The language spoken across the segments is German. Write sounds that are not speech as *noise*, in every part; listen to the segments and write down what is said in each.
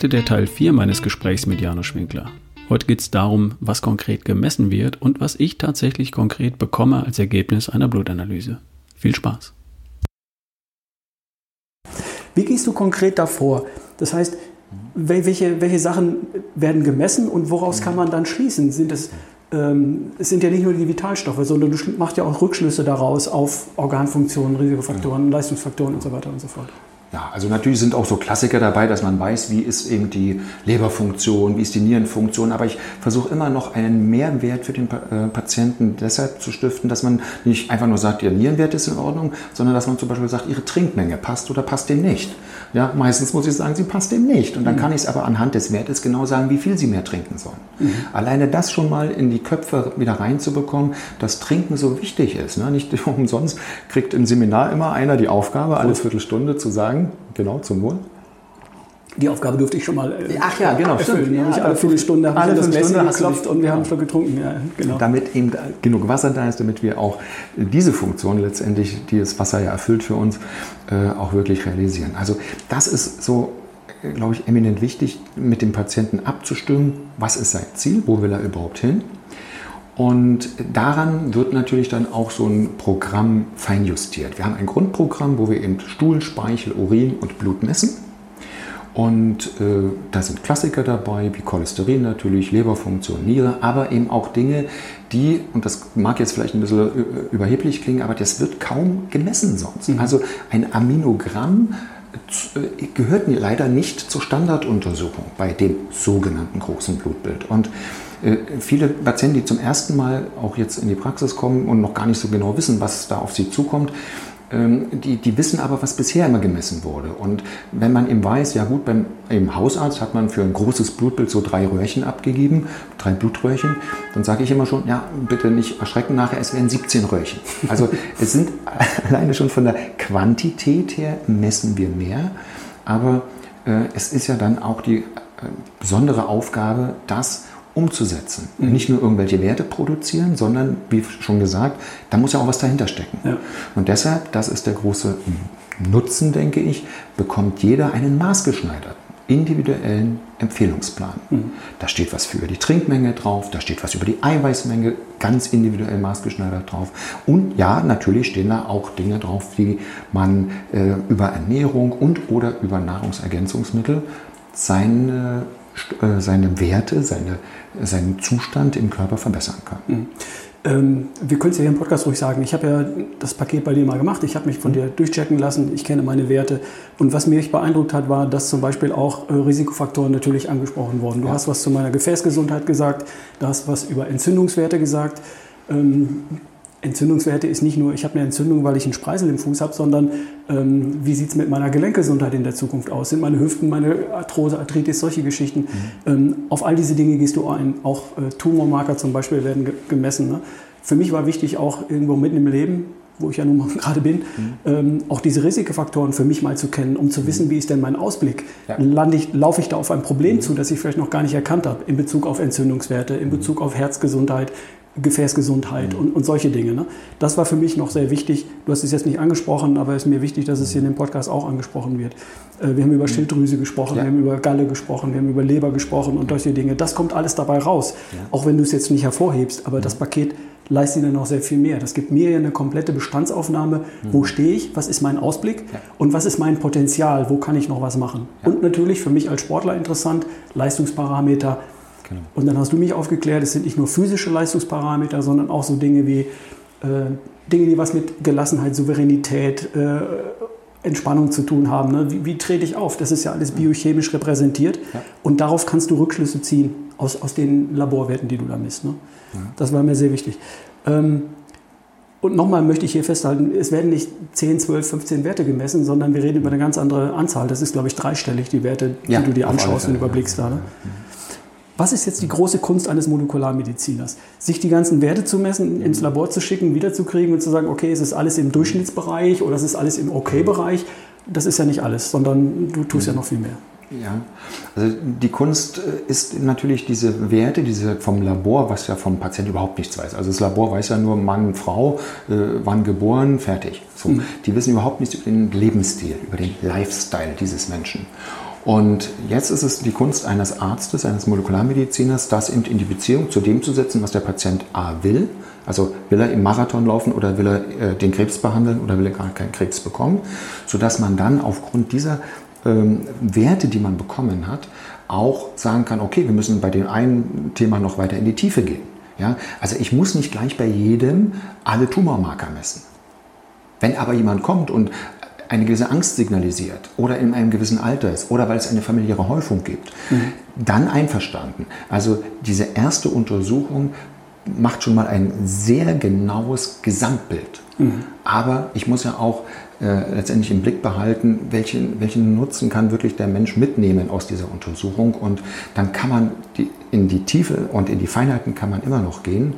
Heute der Teil 4 meines Gesprächs mit Janusz Winkler. Heute geht es darum, was konkret gemessen wird und was ich tatsächlich konkret bekomme als Ergebnis einer Blutanalyse. Viel Spaß. Wie gehst du konkret davor? Das heißt, welche, welche Sachen werden gemessen und woraus kann man dann schließen? Sind es, ähm, es sind ja nicht nur die Vitalstoffe, sondern du machst ja auch Rückschlüsse daraus auf Organfunktionen, Risikofaktoren, Leistungsfaktoren und so weiter und so fort. Ja, also natürlich sind auch so Klassiker dabei, dass man weiß, wie ist eben die Leberfunktion, wie ist die Nierenfunktion, aber ich versuche immer noch einen Mehrwert für den äh, Patienten deshalb zu stiften, dass man nicht einfach nur sagt, ihr Nierenwert ist in Ordnung, sondern dass man zum Beispiel sagt, ihre Trinkmenge passt oder passt dem nicht. Ja, meistens muss ich sagen, sie passt dem nicht. Und dann mhm. kann ich es aber anhand des Wertes genau sagen, wie viel sie mehr trinken sollen. Mhm. Alleine das schon mal in die Köpfe wieder reinzubekommen, dass Trinken so wichtig ist. Ne? Nicht *laughs* umsonst kriegt im Seminar immer einer die Aufgabe, alle Viertelstunde zu sagen, genau, zum Wohl. Die Aufgabe durfte ich schon mal äh, Ach ja, genau, erfüllen. Ja, alle Viertelstunde habe alle ich das Messer geklopft und wir haben schon getrunken. Ja, genau. Damit eben genug Wasser da ist, damit wir auch diese Funktion letztendlich, die das Wasser ja erfüllt für uns, äh, auch wirklich realisieren. Also das ist so, äh, glaube ich, eminent wichtig, mit dem Patienten abzustimmen, was ist sein Ziel, wo will er überhaupt hin und daran wird natürlich dann auch so ein Programm feinjustiert. Wir haben ein Grundprogramm, wo wir eben Stuhl, Speichel, Urin und Blut messen. Und äh, da sind Klassiker dabei, wie Cholesterin natürlich, Leberfunktion, Niere, aber eben auch Dinge, die, und das mag jetzt vielleicht ein bisschen äh, überheblich klingen, aber das wird kaum gemessen sonst. Mhm. Also ein Aminogramm äh, gehört leider nicht zur Standarduntersuchung bei dem sogenannten großen Blutbild. Und äh, viele Patienten, die zum ersten Mal auch jetzt in die Praxis kommen und noch gar nicht so genau wissen, was da auf sie zukommt, die, die wissen aber, was bisher immer gemessen wurde. Und wenn man eben weiß, ja gut, beim im Hausarzt hat man für ein großes Blutbild so drei Röhrchen abgegeben, drei Blutröhrchen, dann sage ich immer schon, ja, bitte nicht erschrecken nachher, es wären 17 Röhrchen. Also *laughs* es sind *laughs* alleine schon von der Quantität her messen wir mehr, aber äh, es ist ja dann auch die äh, besondere Aufgabe, das umzusetzen. Mhm. Nicht nur irgendwelche Werte produzieren, sondern, wie schon gesagt, da muss ja auch was dahinter stecken. Ja. Und deshalb, das ist der große Nutzen, denke ich, bekommt jeder einen maßgeschneiderten, individuellen Empfehlungsplan. Mhm. Da steht was für die Trinkmenge drauf, da steht was über die Eiweißmenge, ganz individuell maßgeschneidert drauf. Und ja, natürlich stehen da auch Dinge drauf, wie man äh, über Ernährung und oder über Nahrungsergänzungsmittel seine seine Werte, seine, seinen Zustand im Körper verbessern kann. Mhm. Ähm, wir können es ja hier im Podcast ruhig sagen. Ich habe ja das Paket bei dir mal gemacht. Ich habe mich von dir durchchecken lassen. Ich kenne meine Werte. Und was mich beeindruckt hat, war, dass zum Beispiel auch äh, Risikofaktoren natürlich angesprochen wurden. Du ja. hast was zu meiner Gefäßgesundheit gesagt. Du hast was über Entzündungswerte gesagt. Ähm, Entzündungswerte ist nicht nur, ich habe eine Entzündung, weil ich einen Spreisel im Fuß habe, sondern ähm, wie sieht es mit meiner Gelenkgesundheit in der Zukunft aus? Sind meine Hüften, meine Arthrose, Arthritis, solche Geschichten? Mhm. Ähm, auf all diese Dinge gehst du ein. Auch äh, Tumormarker zum Beispiel werden ge gemessen. Ne? Für mich war wichtig auch irgendwo mitten im Leben, wo ich ja nun mal *laughs* gerade bin, mhm. ähm, auch diese Risikofaktoren für mich mal zu kennen, um zu wissen, mhm. wie ist denn mein Ausblick? Ja. Lande ich, laufe ich da auf ein Problem mhm. zu, das ich vielleicht noch gar nicht erkannt habe, in Bezug auf Entzündungswerte, in mhm. Bezug auf Herzgesundheit, Gefäßgesundheit mhm. und, und, solche Dinge. Ne? Das war für mich noch sehr wichtig. Du hast es jetzt nicht angesprochen, aber es ist mir wichtig, dass es hier in dem Podcast auch angesprochen wird. Äh, wir haben über mhm. Schilddrüse gesprochen, ja. wir haben über Galle gesprochen, wir haben über Leber gesprochen und solche Dinge. Das kommt alles dabei raus, ja. auch wenn du es jetzt nicht hervorhebst. Aber mhm. das Paket leistet dann noch sehr viel mehr. Das gibt mir eine komplette Bestandsaufnahme. Mhm. Wo stehe ich? Was ist mein Ausblick? Ja. Und was ist mein Potenzial? Wo kann ich noch was machen? Und natürlich für mich als Sportler interessant, Leistungsparameter Genau. Und dann hast du mich aufgeklärt, es sind nicht nur physische Leistungsparameter, sondern auch so Dinge wie äh, Dinge, die was mit Gelassenheit, Souveränität, äh, Entspannung zu tun haben. Ne? Wie, wie, trete ich auf? Das ist ja alles biochemisch repräsentiert. Ja. Und darauf kannst du Rückschlüsse ziehen aus, aus den Laborwerten, die du da misst. Ne? Ja. Das war mir sehr wichtig. Ähm, und nochmal möchte ich hier festhalten, es werden nicht 10, 12, 15 Werte gemessen, sondern wir reden über eine ganz andere Anzahl. Das ist, glaube ich, dreistellig, die Werte, die ja, du dir anschaust und überblickst. Da, ne? Was ist jetzt die große Kunst eines Molekularmediziners? Sich die ganzen Werte zu messen, ins Labor zu schicken, wiederzukriegen und zu sagen, okay, es ist alles im Durchschnittsbereich oder es ist alles im Okay-Bereich. Das ist ja nicht alles, sondern du tust ja noch viel mehr. Ja, also die Kunst äh, ist natürlich diese Werte, diese vom Labor, was ja vom Patienten überhaupt nichts weiß. Also das Labor weiß ja nur Mann, Frau, äh, wann geboren, fertig. So, mhm. Die wissen überhaupt nichts über den Lebensstil, über den Lifestyle dieses Menschen. Und jetzt ist es die Kunst eines Arztes, eines Molekularmediziners, das eben in die Beziehung zu dem zu setzen, was der Patient A will. Also will er im Marathon laufen oder will er äh, den Krebs behandeln oder will er gar keinen Krebs bekommen, sodass man dann aufgrund dieser ähm, Werte, die man bekommen hat, auch sagen kann, okay, wir müssen bei dem einen Thema noch weiter in die Tiefe gehen. Ja? Also ich muss nicht gleich bei jedem alle Tumormarker messen. Wenn aber jemand kommt und eine gewisse Angst signalisiert oder in einem gewissen Alter ist oder weil es eine familiäre Häufung gibt, mhm. dann einverstanden. Also diese erste Untersuchung macht schon mal ein sehr genaues Gesamtbild. Mhm. Aber ich muss ja auch äh, letztendlich im Blick behalten, welchen, welchen Nutzen kann wirklich der Mensch mitnehmen aus dieser Untersuchung. Und dann kann man die, in die Tiefe und in die Feinheiten kann man immer noch gehen.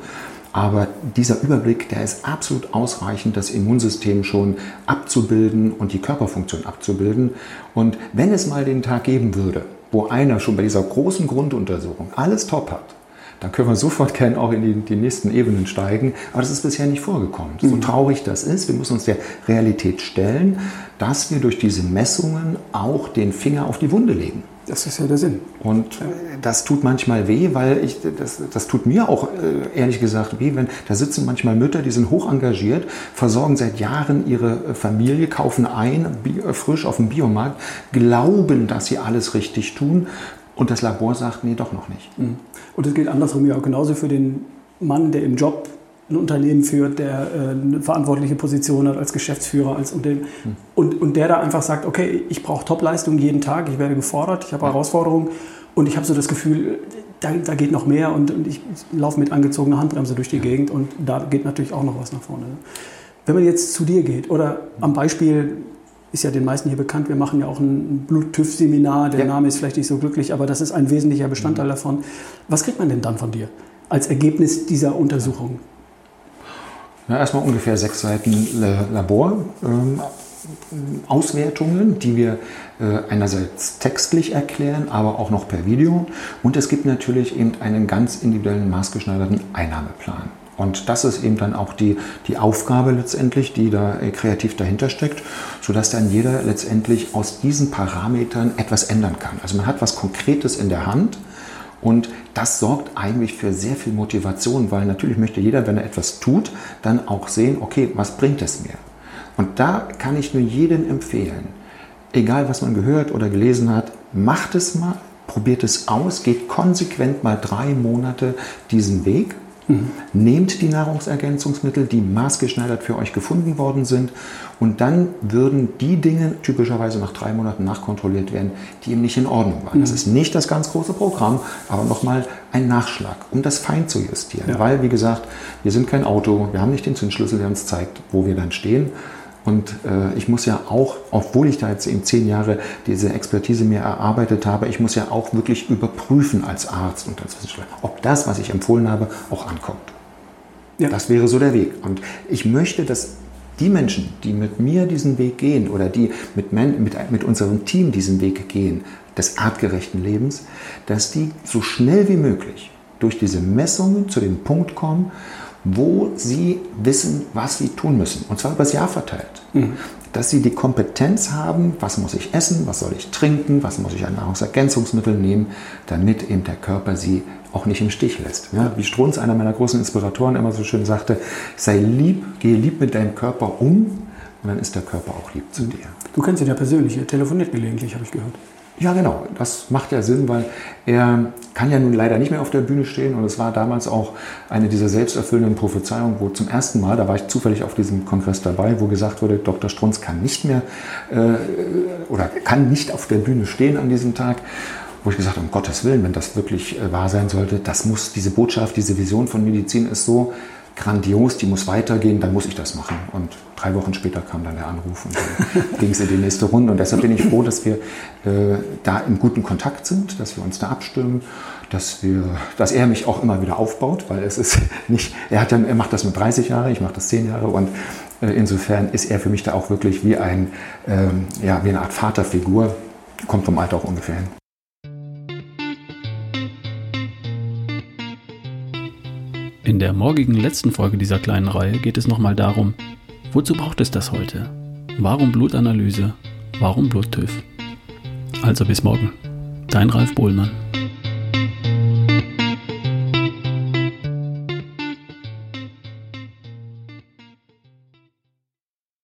Aber dieser Überblick, der ist absolut ausreichend, das Immunsystem schon abzubilden und die Körperfunktion abzubilden. Und wenn es mal den Tag geben würde, wo einer schon bei dieser großen Grunduntersuchung alles top hat, dann können wir sofort *laughs* gerne auch in die, die, nächsten Ebenen steigen. Aber das ist bisher nicht vorgekommen. Mhm. So traurig das ist, wir müssen uns der Realität stellen, dass wir durch diese Messungen auch den Finger auf die Wunde legen. Das ist ja der Sinn. Und das tut manchmal weh, weil ich, das, das tut mir auch äh, ehrlich gesagt weh, wenn da sitzen manchmal Mütter, die sind hoch engagiert, versorgen seit Jahren ihre Familie, kaufen ein, äh, frisch auf dem Biomarkt, glauben, dass sie alles richtig tun und das Labor sagt, nee, doch noch nicht. Mhm. Und es gilt andersrum ja auch genauso für den Mann, der im Job ein Unternehmen führt, der äh, eine verantwortliche Position hat als Geschäftsführer, als Unternehmen hm. und, und der da einfach sagt, okay, ich brauche Topleistung jeden Tag, ich werde gefordert, ich habe Herausforderungen und ich habe so das Gefühl, da, da geht noch mehr und, und ich laufe mit angezogener Handbremse durch die Gegend und da geht natürlich auch noch was nach vorne. Wenn man jetzt zu dir geht oder am Beispiel ist ja den meisten hier bekannt, wir machen ja auch ein Blut-TÜV-Seminar, der ja. Name ist vielleicht nicht so glücklich, aber das ist ein wesentlicher Bestandteil mhm. davon. Was kriegt man denn dann von dir als Ergebnis dieser Untersuchung? Ja, erstmal ungefähr sechs Seiten Laborauswertungen, ähm, die wir äh, einerseits textlich erklären, aber auch noch per Video. Und es gibt natürlich eben einen ganz individuellen maßgeschneiderten Einnahmeplan. Und das ist eben dann auch die, die Aufgabe letztendlich, die da äh, kreativ dahinter steckt, sodass dann jeder letztendlich aus diesen Parametern etwas ändern kann. Also man hat was Konkretes in der Hand und das sorgt eigentlich für sehr viel Motivation, weil natürlich möchte jeder, wenn er etwas tut, dann auch sehen, okay, was bringt es mir? Und da kann ich nur jedem empfehlen, egal was man gehört oder gelesen hat, macht es mal, probiert es aus, geht konsequent mal drei Monate diesen Weg Mhm. Nehmt die Nahrungsergänzungsmittel, die maßgeschneidert für euch gefunden worden sind, und dann würden die Dinge typischerweise nach drei Monaten nachkontrolliert werden, die eben nicht in Ordnung waren. Mhm. Das ist nicht das ganz große Programm, aber nochmal ein Nachschlag, um das fein zu justieren. Ja. Weil, wie gesagt, wir sind kein Auto, wir haben nicht den Zündschlüssel, der uns zeigt, wo wir dann stehen. Und äh, ich muss ja auch, obwohl ich da jetzt eben zehn Jahre diese Expertise mir erarbeitet habe, ich muss ja auch wirklich überprüfen als Arzt und als Wissenschaftler, ob das, was ich empfohlen habe, auch ankommt. Ja. Das wäre so der Weg. Und ich möchte, dass die Menschen, die mit mir diesen Weg gehen oder die mit, mit, mit unserem Team diesen Weg gehen, des artgerechten Lebens, dass die so schnell wie möglich durch diese Messungen zu dem Punkt kommen, wo sie wissen, was sie tun müssen. Und zwar über das Jahr verteilt. Mhm. Dass sie die Kompetenz haben, was muss ich essen, was soll ich trinken, was muss ich an Nahrungsergänzungsmitteln nehmen, damit eben der Körper sie auch nicht im Stich lässt. Ja, wie Strunz, einer meiner großen Inspiratoren, immer so schön sagte, sei lieb, gehe lieb mit deinem Körper um und dann ist der Körper auch lieb zu dir. Du kennst ihn ja persönlich, er telefoniert gelegentlich, habe ich gehört. Ja, genau. Das macht ja Sinn, weil er kann ja nun leider nicht mehr auf der Bühne stehen. Und es war damals auch eine dieser selbsterfüllenden Prophezeiungen, wo zum ersten Mal, da war ich zufällig auf diesem Kongress dabei, wo gesagt wurde, Dr. Strunz kann nicht mehr äh, oder kann nicht auf der Bühne stehen an diesem Tag. Wo ich gesagt habe, um Gottes Willen, wenn das wirklich äh, wahr sein sollte, das muss, diese Botschaft, diese Vision von Medizin ist so grandios, die muss weitergehen, dann muss ich das machen. Und drei Wochen später kam dann der Anruf und dann *laughs* ging es in die nächste Runde. Und deshalb bin ich froh, dass wir äh, da im guten Kontakt sind, dass wir uns da abstimmen, dass, wir, dass er mich auch immer wieder aufbaut, weil es ist *laughs* nicht, er, hat ja, er macht das mit 30 Jahren, ich mache das 10 Jahre und äh, insofern ist er für mich da auch wirklich wie, ein, ähm, ja, wie eine Art Vaterfigur, kommt vom Alter auch ungefähr hin. In der morgigen letzten Folge dieser kleinen Reihe geht es nochmal darum, wozu braucht es das heute? Warum Blutanalyse? Warum Bluttüv? Also bis morgen. Dein Ralf Bohlmann.